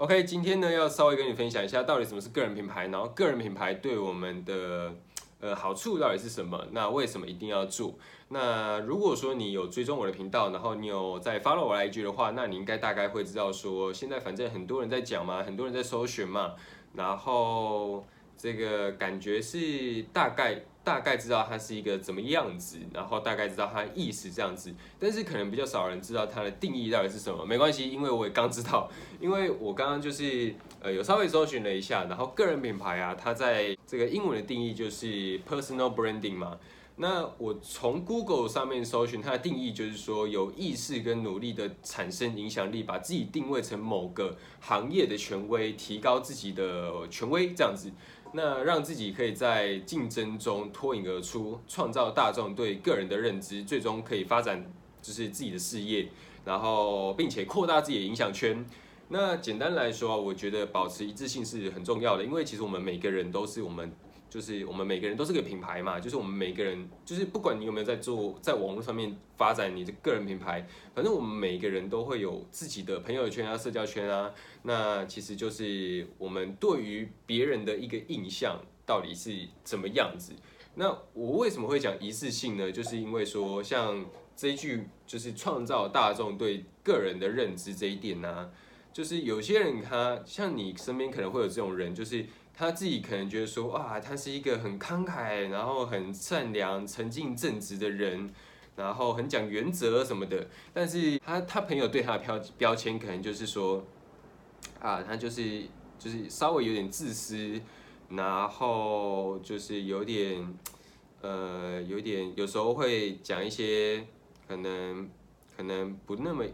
OK，今天呢要稍微跟你分享一下，到底什么是个人品牌，然后个人品牌对我们的呃好处到底是什么？那为什么一定要做？那如果说你有追踪我的频道，然后你有在 follow 我 IG 的话，那你应该大概会知道说，现在反正很多人在讲嘛，很多人在搜寻嘛，然后这个感觉是大概。大概知道它是一个怎么样子，然后大概知道它意思这样子，但是可能比较少人知道它的定义到底是什么。没关系，因为我也刚知道，因为我刚刚就是呃有稍微搜寻了一下，然后个人品牌啊，它在这个英文的定义就是 personal branding 嘛。那我从 Google 上面搜寻它的定义，就是说有意识跟努力的产生影响力，把自己定位成某个行业的权威，提高自己的权威这样子。那让自己可以在竞争中脱颖而出，创造大众对个人的认知，最终可以发展就是自己的事业，然后并且扩大自己的影响圈。那简单来说，我觉得保持一致性是很重要的，因为其实我们每个人都是我们。就是我们每个人都是个品牌嘛，就是我们每个人，就是不管你有没有在做，在网络上面发展你的个人品牌，反正我们每个人都会有自己的朋友圈啊、社交圈啊。那其实就是我们对于别人的一个印象到底是怎么样子。那我为什么会讲一次性呢？就是因为说，像这一句就是创造大众对个人的认知这一点呢，就是有些人他像你身边可能会有这种人，就是。他自己可能觉得说，哇，他是一个很慷慨，然后很善良、沉静正直的人，然后很讲原则什么的。但是他他朋友对他的标标签可能就是说，啊，他就是就是稍微有点自私，然后就是有点呃，有点有时候会讲一些可能可能不那么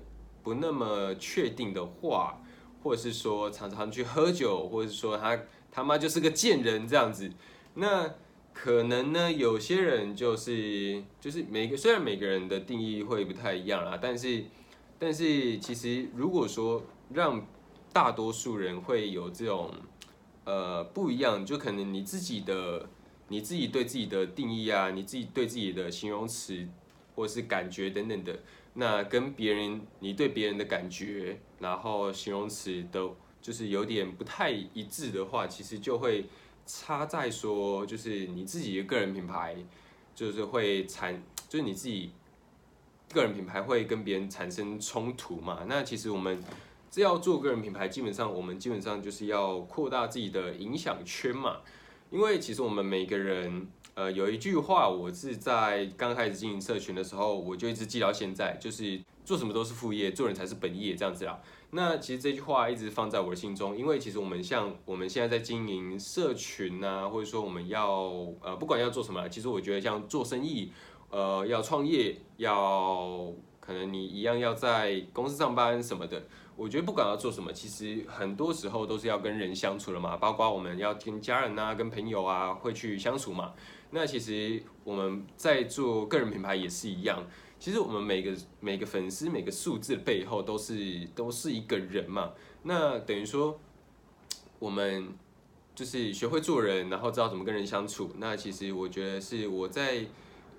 不那么确定的话，或者是说常常去喝酒，或者是说他。他妈就是个贱人这样子，那可能呢？有些人就是就是每个虽然每个人的定义会不太一样啦，但是但是其实如果说让大多数人会有这种呃不一样，就可能你自己的你自己对自己的定义啊，你自己对自己的形容词或是感觉等等的，那跟别人你对别人的感觉，然后形容词都。就是有点不太一致的话，其实就会差在说，就是你自己的个人品牌，就是会产，就是你自己个人品牌会跟别人产生冲突嘛。那其实我们这要做个人品牌，基本上我们基本上就是要扩大自己的影响圈嘛。因为其实我们每个人，呃，有一句话，我是在刚开始经营社群的时候，我就一直记到现在，就是做什么都是副业，做人才是本业，这样子啦。那其实这句话一直放在我的心中，因为其实我们像我们现在在经营社群啊，或者说我们要呃不管要做什么，其实我觉得像做生意，呃要创业，要可能你一样要在公司上班什么的，我觉得不管要做什么，其实很多时候都是要跟人相处的嘛，包括我们要跟家人啊、跟朋友啊会去相处嘛。那其实我们在做个人品牌也是一样。其实我们每个每个粉丝每个数字背后都是都是一个人嘛，那等于说我们就是学会做人，然后知道怎么跟人相处。那其实我觉得是我在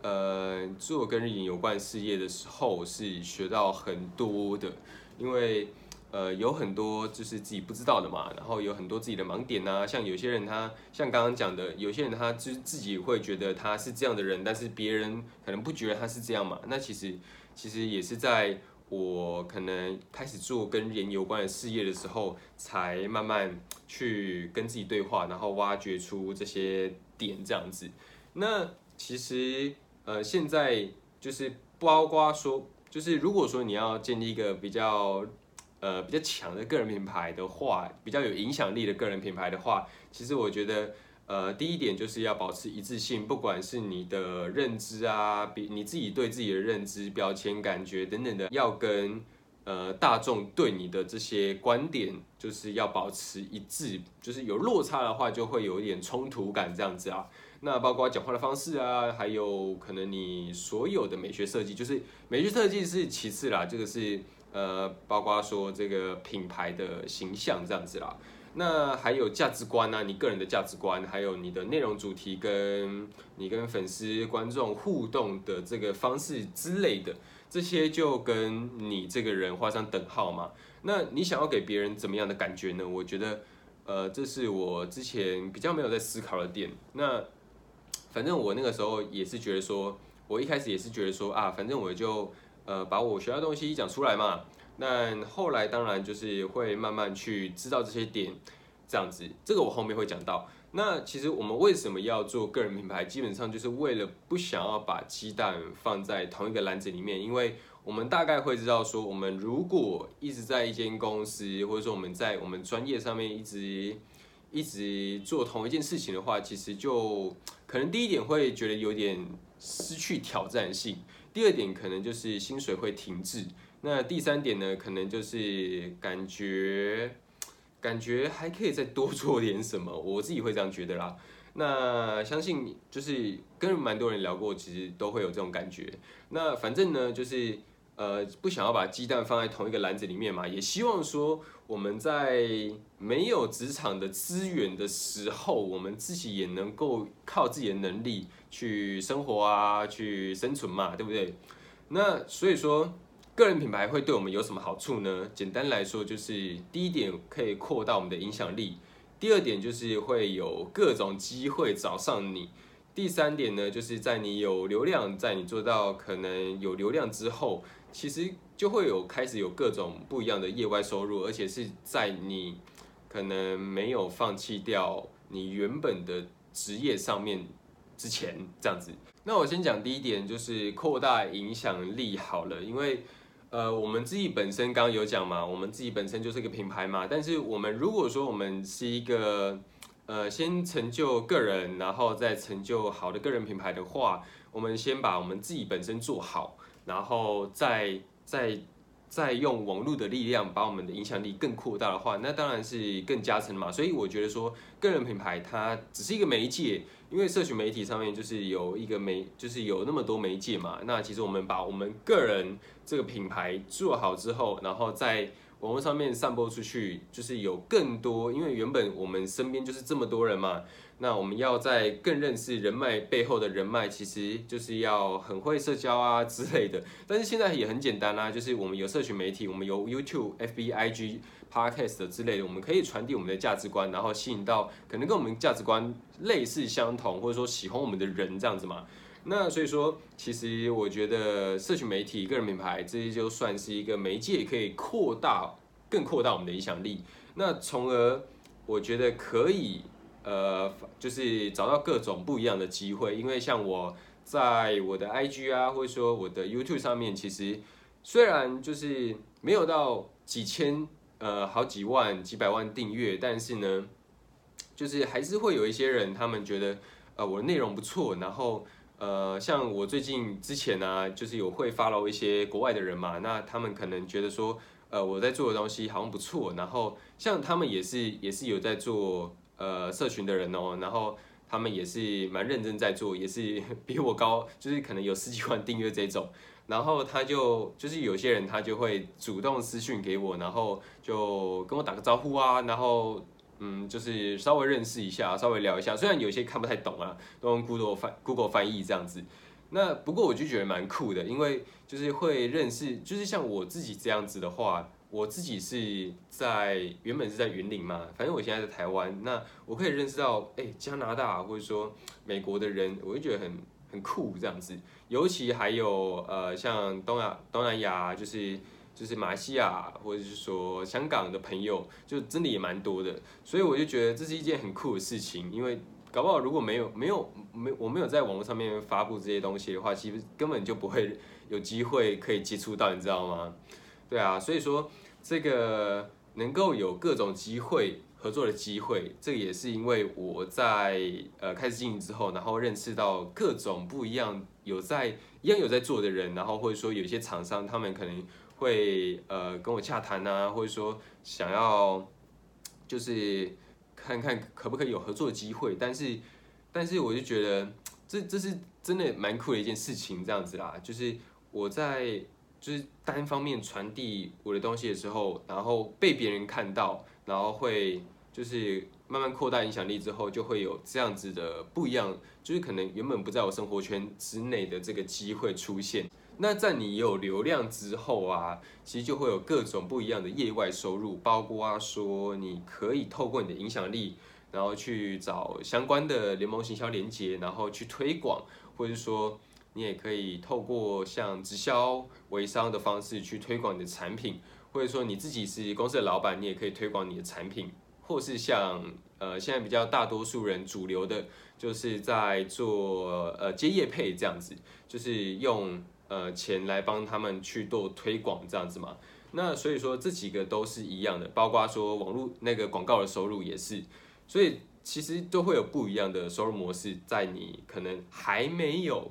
呃做跟人有关事业的时候是学到很多的，因为。呃，有很多就是自己不知道的嘛，然后有很多自己的盲点呐。像有些人他像刚刚讲的，有些人他就是自己会觉得他是这样的人，但是别人可能不觉得他是这样嘛。那其实其实也是在我可能开始做跟人有关的事业的时候，才慢慢去跟自己对话，然后挖掘出这些点这样子。那其实呃，现在就是包括说，就是如果说你要建立一个比较。呃，比较强的个人品牌的话，比较有影响力的个人品牌的话，其实我觉得，呃，第一点就是要保持一致性，不管是你的认知啊，比你自己对自己的认知、标签、感觉等等的，要跟呃大众对你的这些观点，就是要保持一致，就是有落差的话，就会有一点冲突感这样子啊。那包括讲话的方式啊，还有可能你所有的美学设计，就是美学设计是其次啦，这个是。呃，包括说这个品牌的形象这样子啦，那还有价值观呢？你个人的价值观，还有你的内容主题，跟你跟粉丝观众互动的这个方式之类的，这些就跟你这个人画上等号嘛。那你想要给别人怎么样的感觉呢？我觉得，呃，这是我之前比较没有在思考的点。那反正我那个时候也是觉得说，我一开始也是觉得说啊，反正我就呃把我学到东西讲出来嘛。那后来当然就是会慢慢去知道这些点，这样子，这个我后面会讲到。那其实我们为什么要做个人品牌？基本上就是为了不想要把鸡蛋放在同一个篮子里面，因为我们大概会知道说，我们如果一直在一间公司，或者说我们在我们专业上面一直一直做同一件事情的话，其实就可能第一点会觉得有点失去挑战性，第二点可能就是薪水会停滞。那第三点呢，可能就是感觉，感觉还可以再多做点什么，我自己会这样觉得啦。那相信就是跟蛮多人聊过，其实都会有这种感觉。那反正呢，就是呃不想要把鸡蛋放在同一个篮子里面嘛，也希望说我们在没有职场的资源的时候，我们自己也能够靠自己的能力去生活啊，去生存嘛，对不对？那所以说。个人品牌会对我们有什么好处呢？简单来说，就是第一点可以扩大我们的影响力，第二点就是会有各种机会找上你，第三点呢，就是在你有流量，在你做到可能有流量之后，其实就会有开始有各种不一样的业外收入，而且是在你可能没有放弃掉你原本的职业上面之前，这样子。那我先讲第一点，就是扩大影响力好了，因为。呃，我们自己本身刚刚有讲嘛，我们自己本身就是一个品牌嘛。但是我们如果说我们是一个呃，先成就个人，然后再成就好的个人品牌的话，我们先把我们自己本身做好，然后再再再用网络的力量把我们的影响力更扩大的话，那当然是更加成嘛。所以我觉得说，个人品牌它只是一个媒介。因为社群媒体上面就是有一个媒，就是有那么多媒介嘛。那其实我们把我们个人这个品牌做好之后，然后在网络上面散播出去，就是有更多。因为原本我们身边就是这么多人嘛，那我们要在更认识人脉背后的人脉，其实就是要很会社交啊之类的。但是现在也很简单啦，就是我们有社群媒体，我们有 YouTube、FB、IG。Podcast 之类的，我们可以传递我们的价值观，然后吸引到可能跟我们价值观类似相同，或者说喜欢我们的人这样子嘛。那所以说，其实我觉得社群媒体、个人品牌这些就算是一个媒介，可以扩大、更扩大我们的影响力。那从而我觉得可以，呃，就是找到各种不一样的机会。因为像我在我的 IG 啊，或者说我的 YouTube 上面，其实虽然就是没有到几千。呃，好几万、几百万订阅，但是呢，就是还是会有一些人，他们觉得呃我的内容不错，然后呃像我最近之前呢，就是有会 follow 一些国外的人嘛，那他们可能觉得说呃我在做的东西好像不错，然后像他们也是也是有在做呃社群的人哦，然后他们也是蛮认真在做，也是 比我高，就是可能有十几万订阅这种。然后他就就是有些人他就会主动私讯给我，然后就跟我打个招呼啊，然后嗯就是稍微认识一下，稍微聊一下。虽然有些看不太懂啊，都用 Google 翻 Google 翻译这样子。那不过我就觉得蛮酷的，因为就是会认识，就是像我自己这样子的话，我自己是在原本是在云林嘛，反正我现在在台湾，那我可以认识到哎加拿大或者说美国的人，我就觉得很很酷这样子。尤其还有呃，像东亚、东南亚，就是就是马来西亚，或者是说香港的朋友，就真的也蛮多的。所以我就觉得这是一件很酷的事情，因为搞不好如果没有没有没我没有在网络上面发布这些东西的话，其实根本就不会有机会可以接触到，你知道吗？对啊，所以说这个能够有各种机会。合作的机会，这个也是因为我在呃开始经营之后，然后认识到各种不一样有在一样有在做的人，然后或者说有一些厂商，他们可能会呃跟我洽谈啊，或者说想要就是看看可不可以有合作机会，但是但是我就觉得这这是真的蛮酷的一件事情，这样子啦，就是我在就是单方面传递我的东西的时候，然后被别人看到。然后会就是慢慢扩大影响力之后，就会有这样子的不一样，就是可能原本不在我生活圈之内的这个机会出现。那在你有流量之后啊，其实就会有各种不一样的业外收入，包括说你可以透过你的影响力，然后去找相关的联盟行销连接，然后去推广，或者说你也可以透过像直销微商的方式去推广你的产品，或者说你自己是公司的老板，你也可以推广你的产品，或是像呃现在比较大多数人主流的。就是在做呃接业配这样子，就是用呃钱来帮他们去做推广这样子嘛。那所以说这几个都是一样的，包括说网络那个广告的收入也是，所以其实都会有不一样的收入模式，在你可能还没有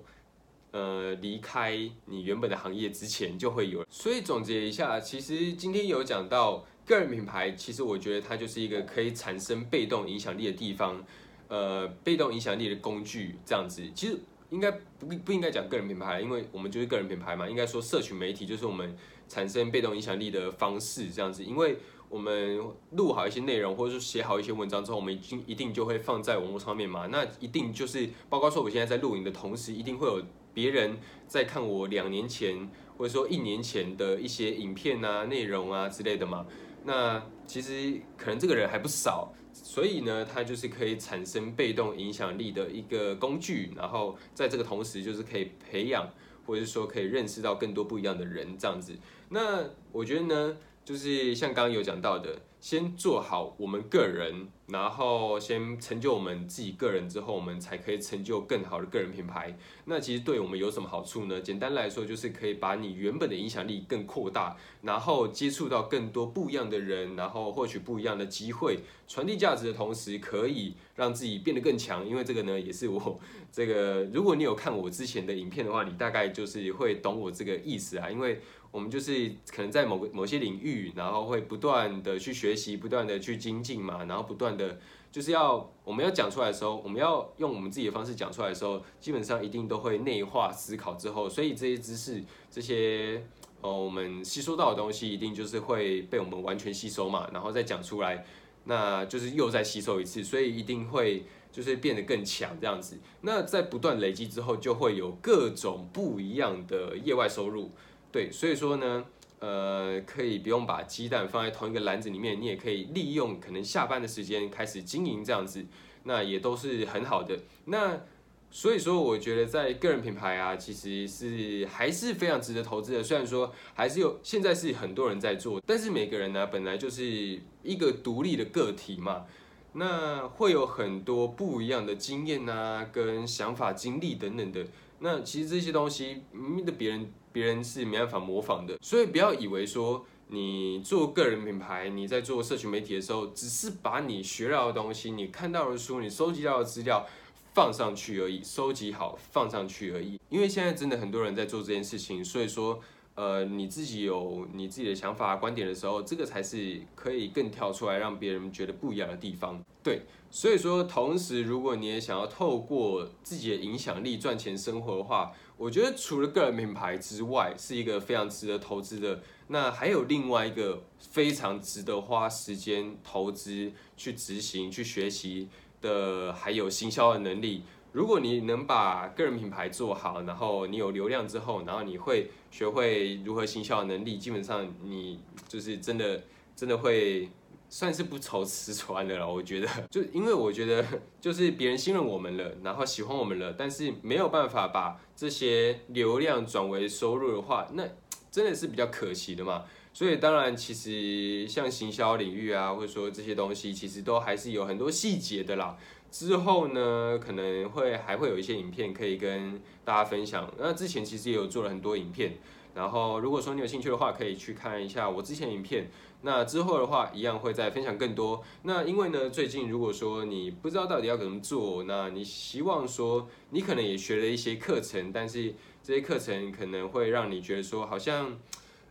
呃离开你原本的行业之前就会有。所以总结一下，其实今天有讲到个人品牌，其实我觉得它就是一个可以产生被动影响力的地方。呃，被动影响力的工具这样子，其实应该不不应该讲个人品牌，因为我们就是个人品牌嘛。应该说，社群媒体就是我们产生被动影响力的方式这样子。因为我们录好一些内容，或者说写好一些文章之后，我们已经一定就会放在网络上面嘛。那一定就是包括说，我现在在录影的同时，一定会有别人在看我两年前或者说一年前的一些影片啊、内容啊之类的嘛。那其实可能这个人还不少。所以呢，它就是可以产生被动影响力的一个工具，然后在这个同时，就是可以培养，或者是说可以认识到更多不一样的人这样子。那我觉得呢，就是像刚刚有讲到的。先做好我们个人，然后先成就我们自己个人之后，我们才可以成就更好的个人品牌。那其实对我们有什么好处呢？简单来说，就是可以把你原本的影响力更扩大，然后接触到更多不一样的人，然后获取不一样的机会，传递价值的同时，可以让自己变得更强。因为这个呢，也是我这个，如果你有看我之前的影片的话，你大概就是会懂我这个意思啊，因为。我们就是可能在某个某些领域，然后会不断的去学学习，不断的去精进嘛，然后不断的就是要我们要讲出来的时候，我们要用我们自己的方式讲出来的时候，基本上一定都会内化思考之后，所以这些知识，这些哦我们吸收到的东西，一定就是会被我们完全吸收嘛，然后再讲出来，那就是又再吸收一次，所以一定会就是变得更强这样子。那在不断累积之后，就会有各种不一样的业外收入。对，所以说呢，呃，可以不用把鸡蛋放在同一个篮子里面，你也可以利用可能下班的时间开始经营这样子，那也都是很好的。那所以说，我觉得在个人品牌啊，其实是还是非常值得投资的。虽然说还是有现在是很多人在做，但是每个人呢，本来就是一个独立的个体嘛，那会有很多不一样的经验啊、跟想法、经历等等的。那其实这些东西，明明的别人。别人是没办法模仿的，所以不要以为说你做个人品牌，你在做社群媒体的时候，只是把你学到的东西、你看到的书、你收集到的资料放上去而已，收集好放上去而已。因为现在真的很多人在做这件事情，所以说，呃，你自己有你自己的想法、观点的时候，这个才是可以更跳出来，让别人觉得不一样的地方。对，所以说，同时如果你也想要透过自己的影响力赚钱生活的话，我觉得除了个人品牌之外，是一个非常值得投资的。那还有另外一个非常值得花时间投资去执行、去学习的，还有行销的能力。如果你能把个人品牌做好，然后你有流量之后，然后你会学会如何行销的能力，基本上你就是真的真的会。算是不愁吃穿的了，我觉得，就因为我觉得，就是别人信任我们了，然后喜欢我们了，但是没有办法把这些流量转为收入的话，那真的是比较可惜的嘛。所以当然，其实像行销领域啊，或者说这些东西，其实都还是有很多细节的啦。之后呢，可能会还会有一些影片可以跟大家分享。那之前其实也有做了很多影片，然后如果说你有兴趣的话，可以去看一下我之前影片。那之后的话，一样会再分享更多。那因为呢，最近如果说你不知道到底要怎么做，那你希望说你可能也学了一些课程，但是这些课程可能会让你觉得说好像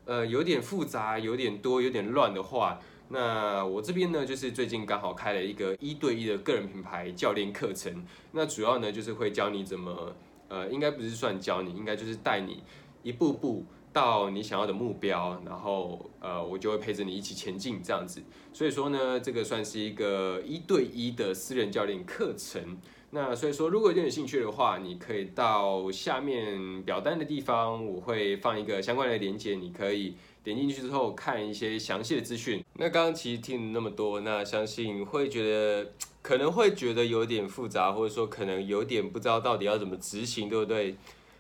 呃有点复杂、有点多、有点乱的话，那我这边呢就是最近刚好开了一个一对一的个人品牌教练课程。那主要呢就是会教你怎么呃，应该不是算教你，应该就是带你一步步。到你想要的目标，然后呃，我就会陪着你一起前进这样子。所以说呢，这个算是一个一对一的私人教练课程。那所以说，如果有兴趣的话，你可以到下面表单的地方，我会放一个相关的链接，你可以点进去之后看一些详细的资讯。那刚刚其实听了那么多，那相信会觉得可能会觉得有点复杂，或者说可能有点不知道到底要怎么执行，对不对？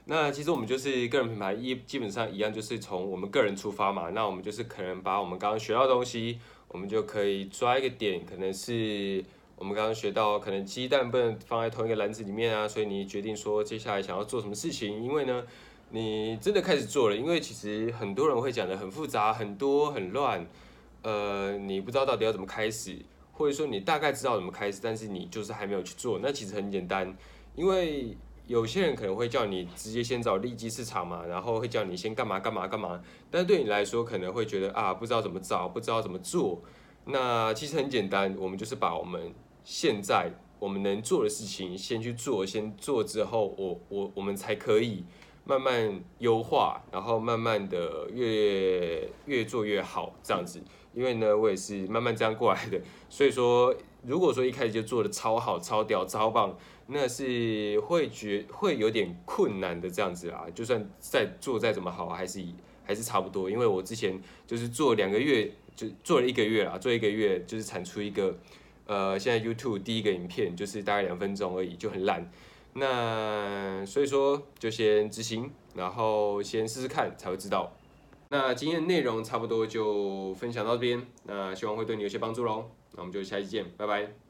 那其实我们就是个人品牌一基本上一样，就是从我们个人出发嘛。那我们就是可能把我们刚刚学到的东西，我们就可以抓一个点，可能是。我们刚刚学到，可能鸡蛋不能放在同一个篮子里面啊，所以你决定说接下来想要做什么事情。因为呢，你真的开始做了，因为其实很多人会讲的很复杂、很多、很乱，呃，你不知道到底要怎么开始，或者说你大概知道怎么开始，但是你就是还没有去做。那其实很简单，因为有些人可能会叫你直接先找利基市场嘛，然后会叫你先干嘛干嘛干嘛，但对你来说可能会觉得啊，不知道怎么找，不知道怎么做。那其实很简单，我们就是把我们现在我们能做的事情先去做，先做之后，我我我们才可以慢慢优化，然后慢慢的越越做越好这样子。因为呢，我也是慢慢这样过来的，所以说，如果说一开始就做的超好、超屌、超棒，那是会觉会有点困难的这样子啊。就算再做再怎么好，还是还是差不多。因为我之前就是做两个月，就做了一个月啦，做一个月就是产出一个。呃，现在 YouTube 第一个影片就是大概两分钟而已，就很烂。那所以说就先执行，然后先试试看才会知道。那今天的内容差不多就分享到这边，那希望会对你有些帮助喽。那我们就下期见，拜拜。